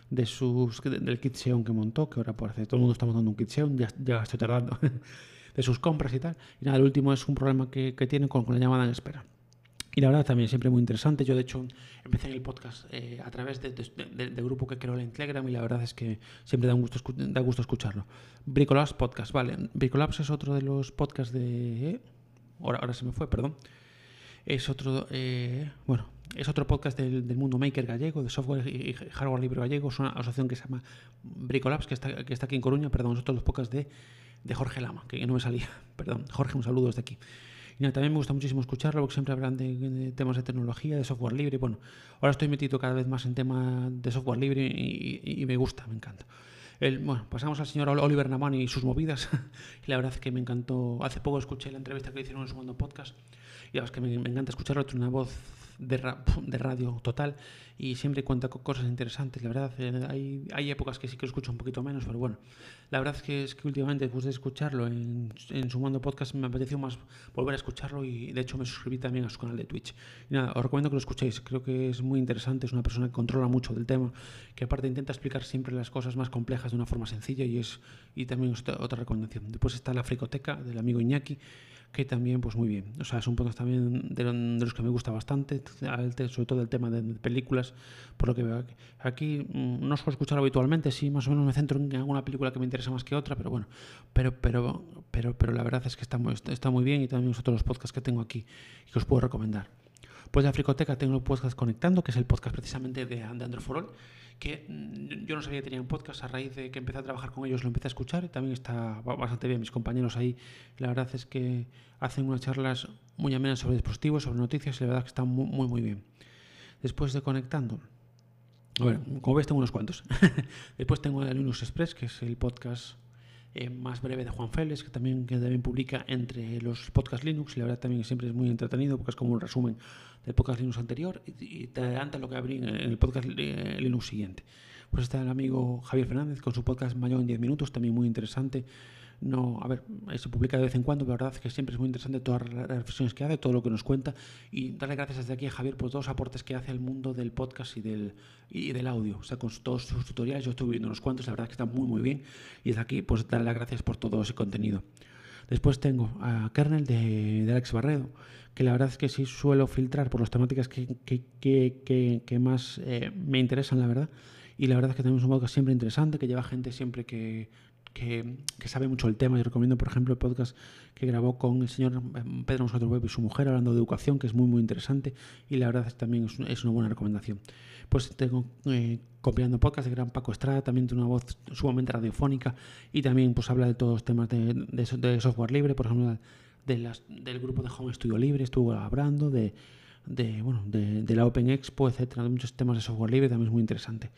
A: de sus, del kit Xeon que montó, que ahora parece todo el mundo está montando un kit Xeon, ya, ya estoy tardando, de sus compras y tal. Y nada, el último es un problema que, que tiene con, con la llamada en espera. Y la verdad también siempre muy interesante. Yo de hecho empecé en el podcast eh, a través del de, grupo que creo en Telegram y la verdad es que siempre da, un gusto, da gusto escucharlo. Bricolabs Podcast, vale. Bricolabs es otro de los podcasts de... Eh, ahora, ahora se me fue, perdón. Es otro, eh, bueno, es otro podcast del, del, mundo maker gallego, de software y hardware libre gallego. Es una asociación que se llama Bricolabs, que está, que está aquí en Coruña. Perdón, es otro de los podcasts de, de Jorge Lama, que no me salía. Perdón, Jorge, un saludo desde aquí. Y también me gusta muchísimo escucharlo porque siempre hablan de, temas de tecnología, de software libre. Bueno, ahora estoy metido cada vez más en temas de software libre y, me gusta, me encanta. El, bueno, pasamos al señor Oliver Namani y sus movidas. y la verdad es que me encantó. Hace poco escuché la entrevista que hicieron en su segundo podcast. Y la verdad es que me, encanta escucharlo. Tiene una voz de, radio total y siempre cuenta con cosas interesantes. La verdad, eh, hay, hay, épocas que sí que escucho un poquito menos, pero bueno, la verdad es que, es que últimamente, después de escucharlo en, en Sumando Podcast, me apeteció más volver a escucharlo y de hecho me suscribí también a su canal de Twitch. Y nada, os recomiendo que lo escuchéis, creo que es muy interesante, es una persona que controla mucho del tema, que aparte intenta explicar siempre las cosas más complejas de una forma sencilla y es y también otra recomendación. Después está la Fricoteca del amigo Iñaki que también, pues muy bien. O sea, es un podcast también de, los que me gusta bastante, sobre todo el tema de películas, por lo que veo aquí. Mm, no suelo escucharlo habitualmente, sí, más o menos me centro en alguna película que me interesa más que otra, pero bueno, pero, pero, pero, pero la verdad es que está muy, está muy bien y también los podcasts que tengo aquí y que os puedo recomendar. Pues de Africoteca tengo el podcast Conectando, que es el podcast precisamente de, de Android for All que mm, yo no sabía que tenían podcast a raíz de que empecé a trabajar con ellos, lo empecé a escuchar y también está bastante bien. Mis compañeros ahí, la verdad es que hacen unas charlas muy amenas sobre dispositivos, sobre noticias y la verdad que están muy, muy, muy bien. Después de Conectando, bueno, como ves tengo unos cuantos. Después tengo el Linux Express, que es el podcast eh, más breve de Juan Félix, que también, que también publica entre los podcasts Linux, y la verdad también siempre es muy entretenido porque es como un resumen del podcast Linux anterior y, te adelanta lo que abrí en el podcast eh, Linux siguiente. Pues está el amigo Javier Fernández con su podcast Mayor en 10 minutos, también muy interesante no, a ver, se publica de vez en cuando, pero la verdad es que siempre es muy interesante todas las reflexiones que hace, todo lo que nos cuenta y darle gracias desde aquí a Javier por todos los aportes que hace al mundo del podcast y del, y del audio. O sea, con todos sus tutoriales, yo estuve viendo unos cuantos, la verdad es que están muy, muy bien y desde aquí, pues darle las gracias por todo ese contenido. Después tengo a Kernel de, Alex Barredo, que la verdad es que sí suelo filtrar por las temáticas que, que, que, que más eh, me interesan, la verdad. Y la verdad es que tenemos un podcast siempre interesante, que lleva gente siempre que que, sabe mucho el tema. Yo recomiendo, por ejemplo, el podcast que grabó con el señor eh, Pedro Moscato Web y su mujer hablando de educación, que es muy, muy interesante y la verdad es, también es, una buena recomendación. Pues tengo eh, copiando podcast de Gran Paco Estrada, también tiene una voz sumamente radiofónica y también pues habla de todos los temas de, de, software libre, por ejemplo, de las, del grupo de Home Studio Libre, estuvo hablando de, de, bueno, de, de la Open Expo, etcétera, de muchos temas de software libre, también es muy interesante.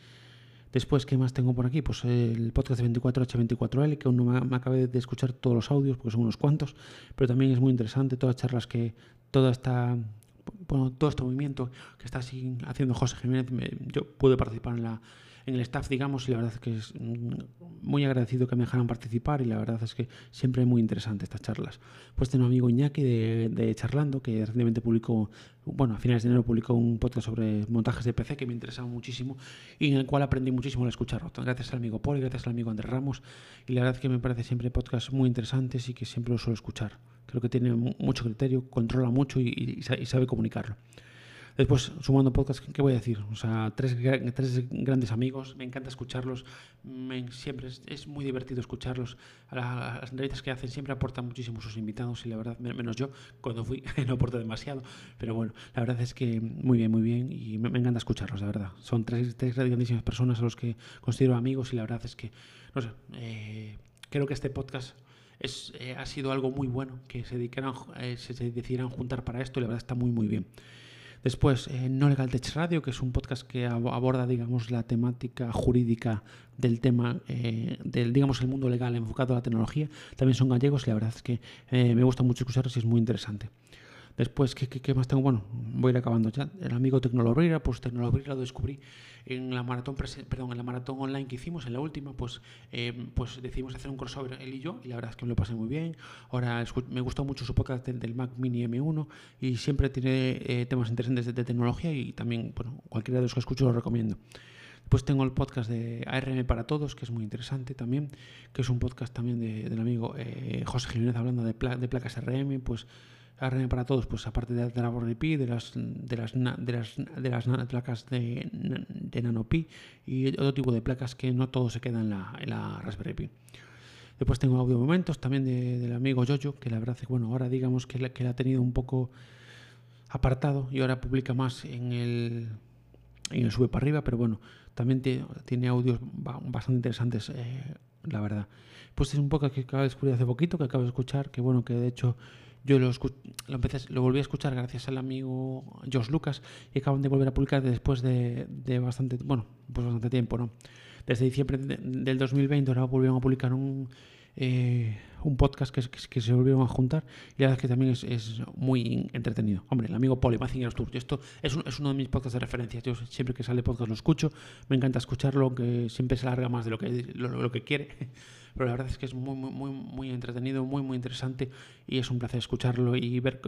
A: Después, ¿qué más tengo por aquí? Pues el podcast de 24H24L, que aún no me, acabé de escuchar todos los audios, porque son unos cuantos, pero también es muy interesante todas las charlas que, toda esta, bueno, todo este movimiento que está haciendo José Jiménez, yo pude participar en la en el staff, digamos, y la verdad es que es mm, muy agradecido que me dejaran participar y la verdad es que siempre es muy interesante estas charlas. Pues tengo un amigo Iñaki de, Charlando, que recientemente publicó, bueno, a finales de enero publicó un podcast sobre montajes de PC que me interesaba muchísimo y en el cual aprendí muchísimo al escucharlo. Gracias al amigo Paul y gracias al amigo Andrés Ramos y la verdad es que me parece siempre podcasts muy interesantes y que siempre lo suelo escuchar. Creo que tiene mucho criterio, controla mucho y sabe comunicarlo. Después, sumando podcast, ¿qué voy a decir? O sea, tres, tres grandes amigos, me encanta escucharlos, siempre es, muy divertido escucharlos. las entrevistas que hacen siempre aportan muchísimo sus invitados y la verdad, menos yo, cuando fui no aporté demasiado, pero bueno, la verdad es que muy bien, muy bien y me, encanta escucharlos, la verdad. Son tres, tres grandísimas personas a los que considero amigos y la verdad es que, no sé, eh, creo que este podcast es, eh, ha sido algo muy bueno que se, dedicaran, eh, se, se decidieran juntar para esto y la verdad está muy, muy bien. Después, eh, No Legal Tech Radio, que es un podcast que aborda, digamos, la temática jurídica del tema, eh, del, digamos, el mundo legal enfocado a la tecnología. También son gallegos y la verdad es que eh, me gusta mucho escucharlos y es muy interesante. Después, ¿qué, qué, más tengo? Bueno, voy a ir acabando ya. El amigo Tecnolobrera, pues Tecnolobrera lo descubrí en la maratón perdón, en la maratón online que hicimos, en la última, pues, eh, pues decidimos hacer un crossover él y yo, y la verdad es que me lo pasé muy bien. Ahora me gustó mucho su podcast del, Mac Mini M1 y siempre tiene eh, temas interesantes de, tecnología y también, bueno, cualquiera de los que escucho lo recomiendo. Pues tengo el podcast de ARM para Todos, que es muy interesante también, que es un podcast también de, del amigo eh, José Jiménez hablando de, de placas RM, pues Para todos, pues aparte de, la Raspberry Pi, de las, de las, de las, de las placas de, de NanoPi y otro tipo de placas que no todo se queda en la, en la Raspberry Pi. Después tengo audio momentos también del amigo Jojo, que la verdad es que bueno, ahora digamos que, que la ha tenido un poco apartado y ahora publica más en el, en el sube para arriba, pero bueno, también tiene audios bastante interesantes, eh, la verdad. Pues es un poco que acabo de descubrir hace poquito, que acabo de escuchar, que bueno, que de hecho yo lo, lo, empecé, lo volví a escuchar gracias al amigo Josh Lucas y acaban de volver a publicar después de, de bastante, bueno, pues bastante tiempo, ¿no? Desde diciembre del 2020 ahora volvieron a publicar un, eh, un podcast que, que, se volvieron a juntar y la verdad es que también es, muy entretenido. Hombre, el amigo Poli, Mazinger Tour, esto es, es, uno de mis podcasts de referencia. Yo siempre que sale podcast lo escucho, me encanta escucharlo, aunque siempre se alarga más de lo que, lo, que quiere. Pero la verdad es que es muy, muy, muy, muy entretenido, muy, muy interesante y es un placer escucharlo y ver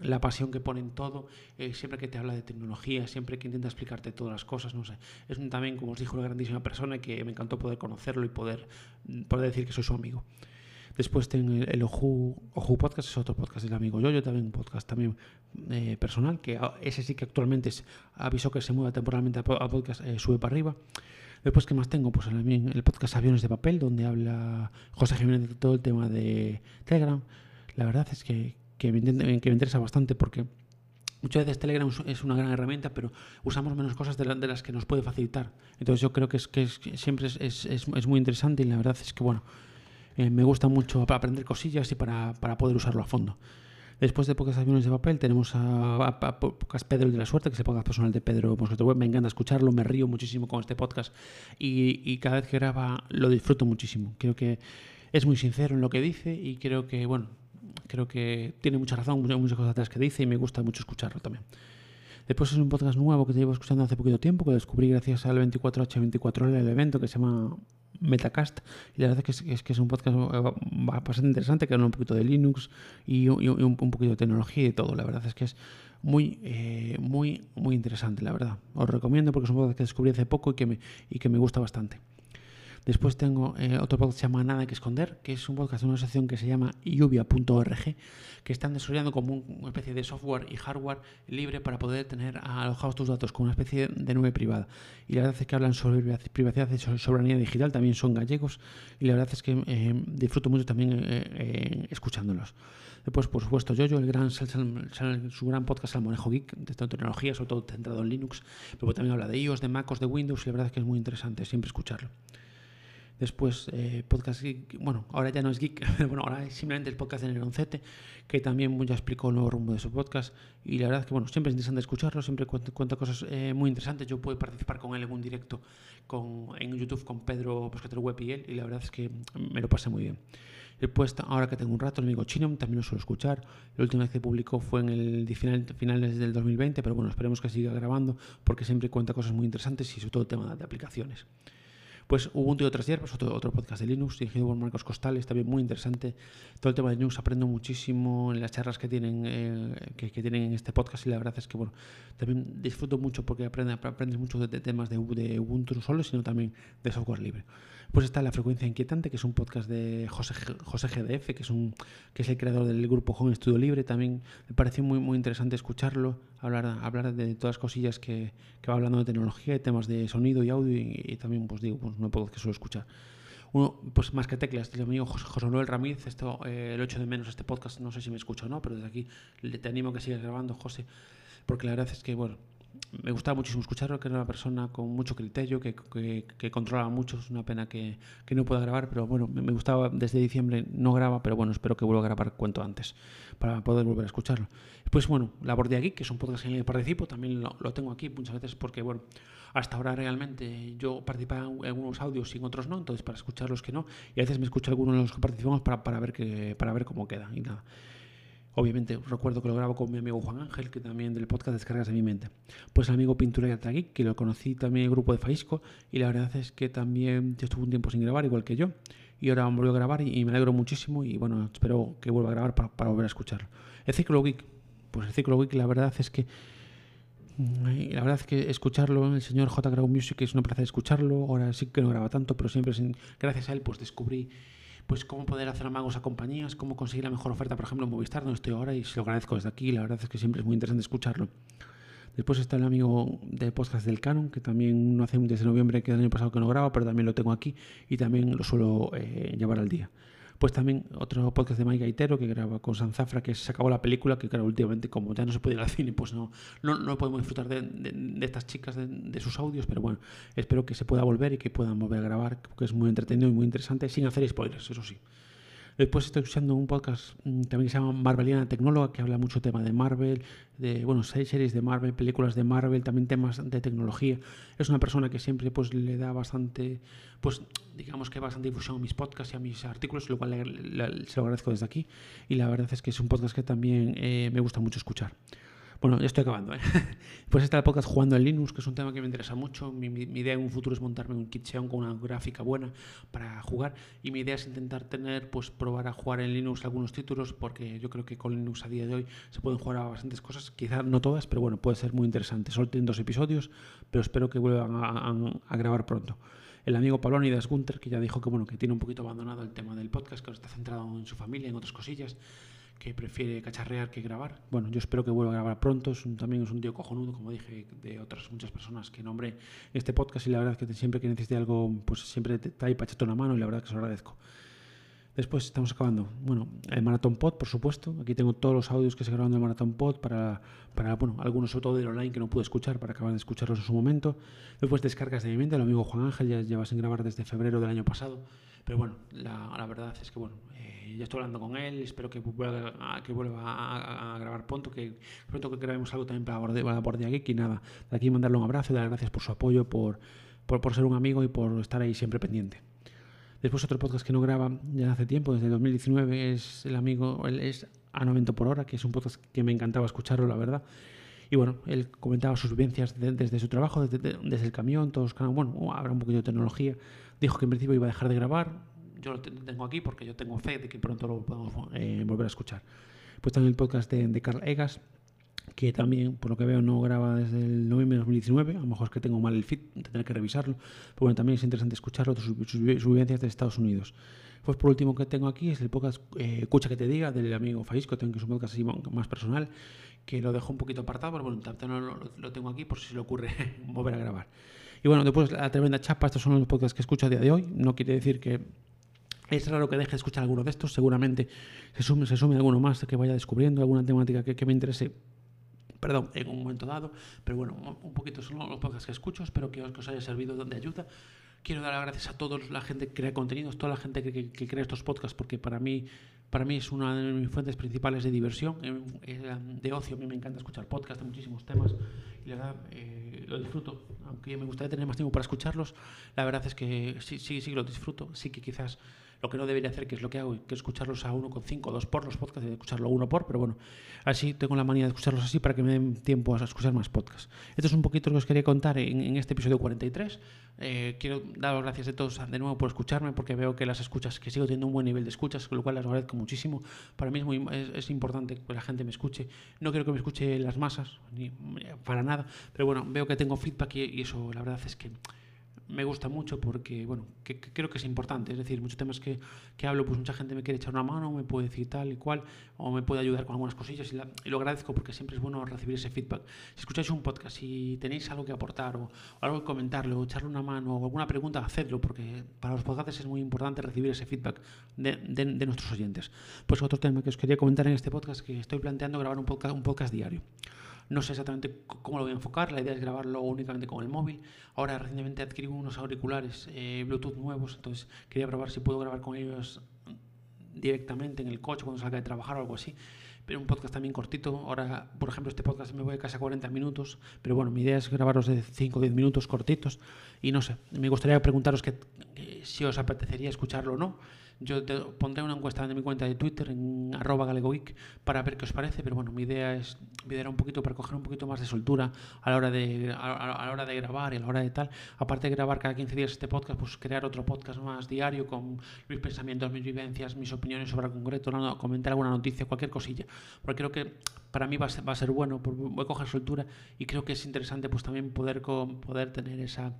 A: la pasión que pone en todo, eh, siempre que te habla de tecnología, siempre que intenta explicarte todas las cosas, no sé. Es un, también, como os dijo, una grandísima persona que me encantó poder conocerlo y poder, poder decir que soy su amigo. Después tengo el, Oju, Podcast, es otro podcast del amigo Yoyo, también un podcast también eh, personal, que ese sí que actualmente es, avisó que se mueva temporalmente a, podcast, eh, sube para arriba. Después, ¿qué más tengo? Pues también el podcast Aviones de Papel, donde habla José Jiménez de todo el tema de Telegram. La verdad es que, que, me, interesa bastante porque muchas veces Telegram es una gran herramienta, pero usamos menos cosas de, las que nos puede facilitar. Entonces yo creo que, es, que siempre es, es, es, muy interesante y la verdad es que, bueno, eh, me gusta mucho para aprender cosillas y para, para, poder usarlo a fondo. Después de pocas aviones de papel tenemos a, Pocas Pedro de la Suerte, que es el podcast personal de Pedro Web. Me encanta escucharlo, me río muchísimo con este podcast y, cada vez que graba lo disfruto muchísimo. Creo que es muy sincero en lo que dice y creo que, bueno, creo que tiene mucha razón, muchas, muchas cosas atrás que dice y me gusta mucho escucharlo también. Después es un podcast nuevo que te llevo escuchando hace poquito tiempo, que descubrí gracias al 24H24L, el evento que se llama Metacast. Y la verdad es que es, que es un podcast eh, bastante interesante, que habla un poquito de Linux y, un, poquito de tecnología y todo. La verdad es que es muy, eh, muy, muy interesante, la verdad. Os recomiendo porque es un podcast que descubrí hace poco y que me, y que me gusta bastante. Después tengo eh, otro podcast que se llama Nada que esconder, que es un podcast de una asociación que se llama lluvia.org, que están desarrollando como una especie de software y hardware libre para poder tener alojados tus datos con una especie de nube privada. Y la verdad es que hablan sobre privacidad y soberanía digital, también son gallegos, y la verdad es que eh, disfruto mucho también eh, escuchándolos. Después, por supuesto, yo el gran, su gran podcast Salmonejo Geek, de tecnología, sobre todo centrado en Linux, pero también habla de iOS, de MacOS, de Windows, y la verdad es que es muy interesante siempre escucharlo. Después, eh, podcast geek, bueno, ahora ya no es geek, bueno, ahora es simplemente el podcast de Neroncete, que también ya explicó el nuevo rumbo de su podcast. Y la verdad es que, bueno, siempre es interesante escucharlo, siempre cuenta, cosas eh, muy interesantes. Yo puedo participar con él en un directo con, en YouTube con Pedro Pescatero Web y él, y la verdad es que me lo pasé muy bien. Después, ahora que tengo un rato, el amigo Chino también lo suelo escuchar. La última vez que publicó fue en el final, finales del 2020, pero bueno, esperemos que siga grabando porque siempre cuenta cosas muy interesantes y sobre todo tema de aplicaciones. Pues Ubuntu y otras hierbas, otro, otro podcast de Linux dirigido por Marcos Costales, también muy interesante. Todo el tema de Linux aprendo muchísimo en las charlas que tienen, eh, que, tienen en este podcast y la verdad es que bueno, también disfruto mucho porque aprendes, aprendes mucho de, temas de, de Ubuntu solo, sino también de software libre. Pues está La Frecuencia Inquietante, que es un podcast de José, José GDF, que es, un, que es el creador del grupo Home Estudio Libre. También me pareció muy, muy interesante escucharlo, hablar, hablar de todas las cosillas que, que va hablando de tecnología, de temas de sonido y audio, y, también, pues digo, pues no puedo que suelo escuchar. Uno, pues más que teclas, el amigo José Manuel Ramírez, esto, eh, lo echo de menos este podcast, no sé si me escucha o no, pero desde aquí te animo a que sigas grabando, José, porque la verdad es que, bueno, me gustaba muchísimo escucharlo, que era una persona con mucho criterio, que, que, controlaba mucho. Es una pena que, que, no pueda grabar, pero bueno, me, gustaba desde diciembre, no graba, pero bueno, espero que vuelva a grabar cuanto antes para poder volver a escucharlo. Pues bueno, La Bordea aquí que es un podcast en el que participo, también lo, lo, tengo aquí muchas veces porque, bueno, hasta ahora realmente yo participaba en algunos audios y en otros no, entonces para escuchar los que no, y a veces me escucho algunos de los que participamos para, para, ver, que, para ver cómo queda y nada. Obviamente, recuerdo que lo grabo con mi amigo Juan Ángel, que también del podcast Descargas de mi mente. Pues el amigo Pintura y Atagui, que lo conocí también en el grupo de Faisco, y la verdad es que también estuvo un tiempo sin grabar, igual que yo, y ahora volvió a grabar y, me alegro muchísimo, y bueno, espero que vuelva a grabar para, volver a escucharlo. El Ciclo Week, pues el Ciclo Week, la verdad es que mm, la verdad es que escucharlo, el señor J. Grau Music es una placer escucharlo. Ahora sí que no graba tanto, pero siempre gracias a él pues descubrí pues cómo poder hacer amagos a compañías, cómo conseguir la mejor oferta, por ejemplo, en Movistar, donde estoy ahora, y se lo agradezco desde aquí, la verdad es que siempre es muy interesante escucharlo. Después está el amigo de podcast del Canon, que también no hace desde noviembre que el año pasado que no graba, pero también lo tengo aquí y también lo suelo eh, llevar al día. Pues también otro podcast de Mike Gaitero que graba con Sanzafra, que se acabó la película, que claro, últimamente como ya no se puede ir al cine, pues no, no, no podemos disfrutar de, de, estas chicas, de, sus audios, pero bueno, espero que se pueda volver y que puedan volver a grabar, porque es muy entretenido y muy interesante, sin hacer spoilers, eso sí. Después estoy escuchando un podcast mm, también que se llama Marveliana Tecnóloga, que habla mucho tema de Marvel, de bueno, series de Marvel, películas de Marvel, también temas de tecnología. Es una persona que siempre pues le da bastante, pues digamos que bastante difusión a mis podcasts y a mis artículos, lo cual se lo agradezco desde aquí. Y la verdad es que es un podcast que también eh, me gusta mucho escuchar. Bueno, ya estoy acabando. ¿eh? Pues está el podcast Jugando en Linux, que es un tema que me interesa mucho. Mi, idea en un futuro es montarme un kit Xeon con una gráfica buena para jugar. Y mi idea es intentar tener, pues probar a jugar en Linux algunos títulos, porque yo creo que con Linux a día de hoy se pueden jugar a bastantes cosas. Quizás no todas, pero bueno, puede ser muy interesante. Solo tienen dos episodios, pero espero que vuelvan a, grabar pronto el amigo Palonidas Gunter, que ya dijo que bueno, que tiene un poquito abandonado el tema del podcast, que está centrado en su familia, en otras cosillas que prefiere cacharrear que grabar. Bueno, yo espero que vuelva a grabar pronto. Es también es un tío cojonudo, como dije, de otras muchas personas que nombré este podcast y la verdad es que siempre que necesite algo, pues siempre te, para echarte una mano y la verdad que se lo agradezco. Después estamos acabando. Bueno, el Marathon Pod, por supuesto. Aquí tengo todos los audios que se grabaron del Marathon Pod para, para, bueno, algunos sobre todo del online que no pude escuchar para acabar de escucharlos en su momento. Después descargas de mi mente. El amigo Juan Ángel ya lleva sin grabar desde febrero del año pasado. Pero bueno, la, la verdad es que bueno, eh, ya estoy hablando con él, espero que vuelva, a, grabar pronto, que pronto que grabemos algo también para Bordia Geek y nada, de aquí mandarle un abrazo y dar gracias por su apoyo, por, por, por, ser un amigo y por estar ahí siempre pendiente. Después otro podcast que no graba ya hace tiempo, desde 2019, es el amigo, él es a 90 por hora, que es un podcast que me encantaba escucharlo, la verdad. Y bueno, él comentaba sus vivencias desde su trabajo, desde, desde, el camión, todos, bueno, habrá un poquito de tecnología. Dijo que en principio iba a dejar de grabar. Yo lo tengo aquí porque yo tengo fe de que pronto lo podemos eh, volver a escuchar. Pues también el podcast de, de Carl Egas, que también, por lo que veo, no graba desde el noviembre de 2019. A lo mejor es que tengo mal el feed, tendré que revisarlo. Pero bueno, también es interesante escucharlo, sus, sus, vivencias de Estados Unidos. Pues por último que tengo aquí es el podcast eh, Escucha que te diga del amigo Faisco, que es un podcast así más personal, que lo dejo un poquito apartado, pero bueno, no lo, lo, tengo aquí por si se le ocurre volver a grabar. Y bueno, después la tremenda chapa, estos son los podcasts que escucho a día de hoy. No quiere decir que es raro que deje de escuchar alguno de estos, seguramente se sume, se sume alguno más que vaya descubriendo, alguna temática que me interese perdón, en un momento dado, pero bueno, un poquito son los podcasts que escucho, espero que os, que os haya servido de ayuda quiero dar las gracias a toda la gente que crea contenidos, toda la gente que, que, crea estos podcasts, porque para mí, para mí es una de mis fuentes principales de diversión, eh, de ocio. A mí me encanta escuchar podcasts de muchísimos temas y la verdad eh, lo disfruto. Aunque me gustaría tener más tiempo para escucharlos, la verdad es que sí, sí, sí lo disfruto. Sí que quizás lo que no debería hacer, que es lo que hago, que es escucharlos a uno con cinco o dos por los podcasts, de escucharlo uno por, pero bueno, así tengo la manía de escucharlos así para que me den tiempo a escuchar más podcasts. Esto es un poquito lo que os quería contar en, este episodio 43. Eh, quiero dar las gracias a todos de nuevo por escucharme, porque veo que las escuchas, que sigo teniendo un buen nivel de escuchas, con lo cual las agradezco muchísimo. Para mí es, muy, es, importante que la gente me escuche. No quiero que me escuche las masas, ni para nada, pero bueno, veo que tengo feedback y eso la verdad es que me gusta mucho porque, bueno, que, creo que es importante. Es decir, muchos temas que, que, hablo, pues mucha gente me quiere echar una mano, me puede decir tal y cual, o me puede ayudar con algunas cosillas y, lo agradezco porque siempre es bueno recibir ese feedback. Si escucháis un podcast y tenéis algo que aportar o, algo que comentarle o echarle una mano o alguna pregunta, hacedlo porque para los podcasts es muy importante recibir ese feedback de, de, nuestros oyentes. Pues otro tema que os quería comentar en este podcast que estoy planteando grabar un podcast, un podcast diario. No sé exactamente cómo lo voy a enfocar, la idea es grabarlo únicamente con el móvil. Ahora recientemente adquirí unos auriculares eh, Bluetooth nuevos, entonces quería probar si puedo grabar con ellos directamente en el coche cuando salga de trabajar o algo así. Pero un podcast también cortito. Ahora, por ejemplo, este podcast me voy a casi a 40 minutos, pero bueno, mi idea es grabarlos de 5 o 10 minutos cortitos. Y no sé, me gustaría preguntaros que, si os apetecería escucharlo o no. Yo te pondré una encuesta en mi cuenta de Twitter, en arroba galegoic, para ver qué os parece, pero bueno, mi idea es liderar un poquito para coger un poquito más de soltura a la hora de, a, la hora de grabar y a la hora de tal. Aparte de grabar cada 15 días este podcast, pues crear otro podcast más diario con mis pensamientos, mis vivencias, mis opiniones sobre el concreto, comentar alguna noticia, cualquier cosilla. Porque creo que para mí va a ser, va a ser bueno, voy a coger soltura y creo que es interesante pues también poder, poder tener esa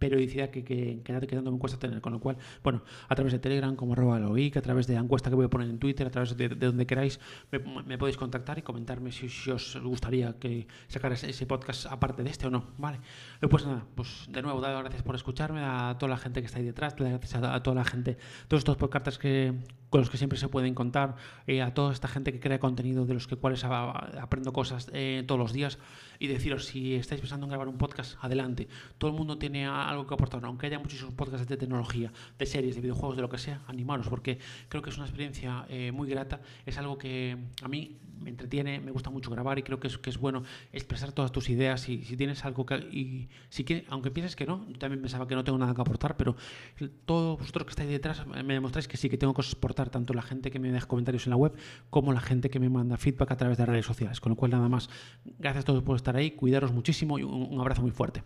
A: periodicidad que, que, que, que me cuesta tener. Con lo cual, bueno, a través de Telegram, como arroba loic, a través de la encuesta que voy a poner en Twitter, a través de, donde queráis, me, podéis contactar y comentarme si, os gustaría que sacara ese, podcast aparte de este o no. Vale. Pues nada, pues de nuevo, dado gracias por escucharme, a toda la gente que está ahí detrás, gracias a, toda la gente, todos estos podcasts que, con los que siempre se pueden contar, eh, a toda esta gente que crea contenido de los que cuales aprendo cosas eh, todos los días y deciros si estáis pensando en grabar un podcast, adelante. Todo el mundo tiene a algo que aportar, aunque haya muchísimos podcasts de tecnología, de series, de videojuegos, de lo que sea, animaros, porque creo que es una experiencia eh, muy grata. Es algo que a mí me entretiene, me gusta mucho grabar y creo que es, que es bueno expresar todas tus ideas. Y si tienes algo que. Y si que, aunque pienses que no, yo también pensaba que no tengo nada que aportar, pero todos vosotros que estáis detrás me demostráis que sí que tengo cosas que tanto la gente que me deja comentarios en la web como la gente que me manda feedback a través de redes sociales. Con lo cual, nada más, gracias a todos por estar ahí, cuidaros muchísimo y un abrazo muy fuerte.